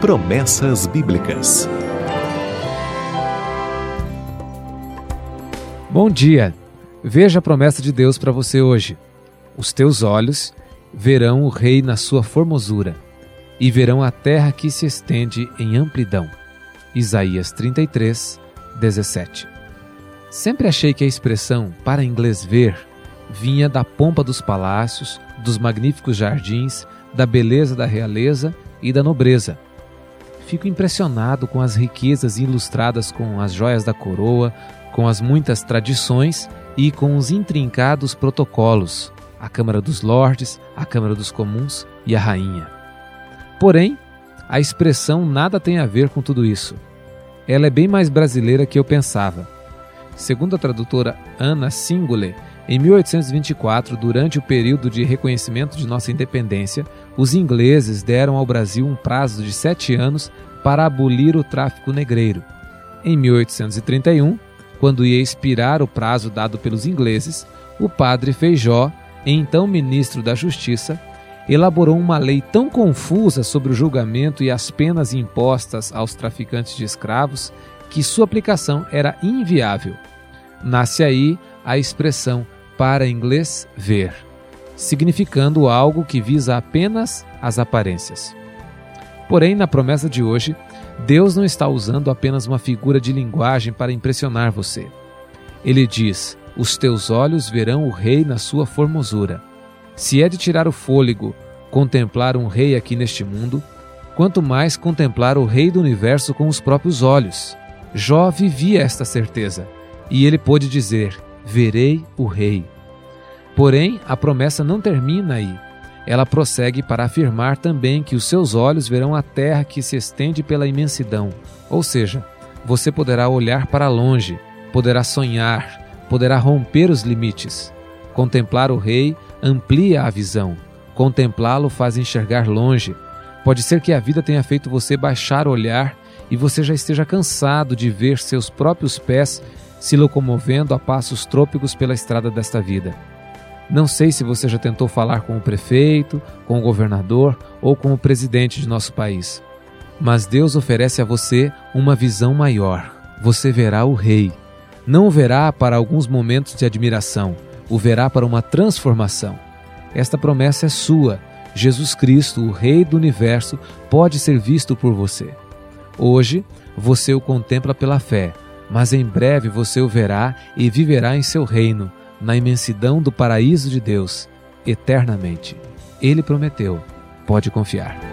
Promessas Bíblicas. Bom dia. Veja a promessa de Deus para você hoje. Os teus olhos verão o Rei na sua formosura e verão a terra que se estende em amplidão. Isaías 33, 17. Sempre achei que a expressão para inglês ver vinha da pompa dos palácios, dos magníficos jardins, da beleza da realeza e da nobreza. Fico impressionado com as riquezas ilustradas com as joias da coroa, com as muitas tradições e com os intrincados protocolos, a Câmara dos Lordes, a Câmara dos Comuns e a Rainha. Porém, a expressão nada tem a ver com tudo isso. Ela é bem mais brasileira que eu pensava. Segundo a tradutora Anna Singole, em 1824, durante o período de reconhecimento de nossa independência, os ingleses deram ao Brasil um prazo de sete anos para abolir o tráfico negreiro. Em 1831, quando ia expirar o prazo dado pelos ingleses, o padre Feijó, então ministro da Justiça, elaborou uma lei tão confusa sobre o julgamento e as penas impostas aos traficantes de escravos que sua aplicação era inviável. Nasce aí a expressão para inglês ver, significando algo que visa apenas as aparências. Porém, na promessa de hoje, Deus não está usando apenas uma figura de linguagem para impressionar você. Ele diz: Os teus olhos verão o Rei na sua formosura. Se é de tirar o fôlego contemplar um rei aqui neste mundo, quanto mais contemplar o Rei do universo com os próprios olhos. Jó vivia esta certeza, e ele pôde dizer: verei o Rei. Porém, a promessa não termina aí. Ela prossegue para afirmar também que os seus olhos verão a terra que se estende pela imensidão, ou seja, você poderá olhar para longe, poderá sonhar, poderá romper os limites. Contemplar o Rei amplia a visão, contemplá-lo faz enxergar longe. Pode ser que a vida tenha feito você baixar o olhar e você já esteja cansado de ver seus próprios pés se locomovendo a passos trôpegos pela estrada desta vida. Não sei se você já tentou falar com o prefeito, com o governador ou com o presidente de nosso país. Mas Deus oferece a você uma visão maior. Você verá o Rei. Não o verá para alguns momentos de admiração, o verá para uma transformação. Esta promessa é sua. Jesus Cristo, o Rei do universo, pode ser visto por você. Hoje, você o contempla pela fé mas em breve você o verá e viverá em seu reino, na imensidão do paraíso de Deus, eternamente. Ele prometeu, pode confiar.